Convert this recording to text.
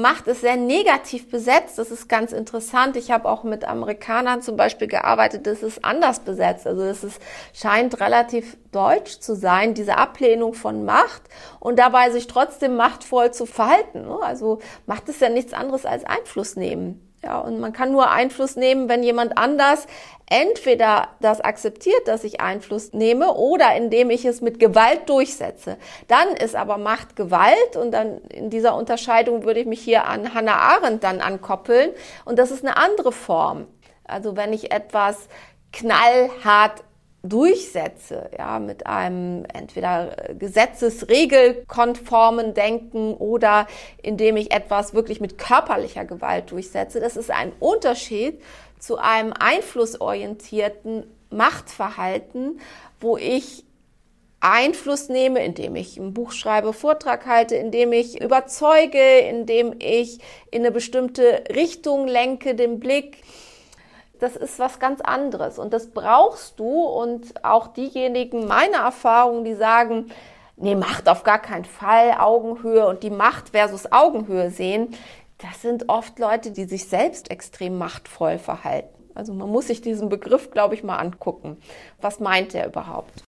Macht ist sehr negativ besetzt. Das ist ganz interessant. Ich habe auch mit Amerikanern zum Beispiel gearbeitet. Das ist anders besetzt. Also es scheint relativ deutsch zu sein, diese Ablehnung von Macht und dabei sich trotzdem machtvoll zu verhalten. Also Macht ist ja nichts anderes als Einfluss nehmen. Ja, und man kann nur Einfluss nehmen, wenn jemand anders entweder das akzeptiert, dass ich Einfluss nehme, oder indem ich es mit Gewalt durchsetze. Dann ist aber Macht Gewalt und dann in dieser Unterscheidung würde ich mich hier an Hannah Arendt dann ankoppeln und das ist eine andere Form. Also wenn ich etwas knallhart durchsetze, ja, mit einem entweder gesetzesregelkonformen Denken oder indem ich etwas wirklich mit körperlicher Gewalt durchsetze. Das ist ein Unterschied zu einem einflussorientierten Machtverhalten, wo ich Einfluss nehme, indem ich ein Buch schreibe, Vortrag halte, indem ich überzeuge, indem ich in eine bestimmte Richtung lenke den Blick das ist was ganz anderes und das brauchst du und auch diejenigen, meine Erfahrungen, die sagen, nee, Macht auf gar keinen Fall, Augenhöhe und die Macht versus Augenhöhe sehen, das sind oft Leute, die sich selbst extrem machtvoll verhalten. Also man muss sich diesen Begriff, glaube ich, mal angucken. Was meint er überhaupt?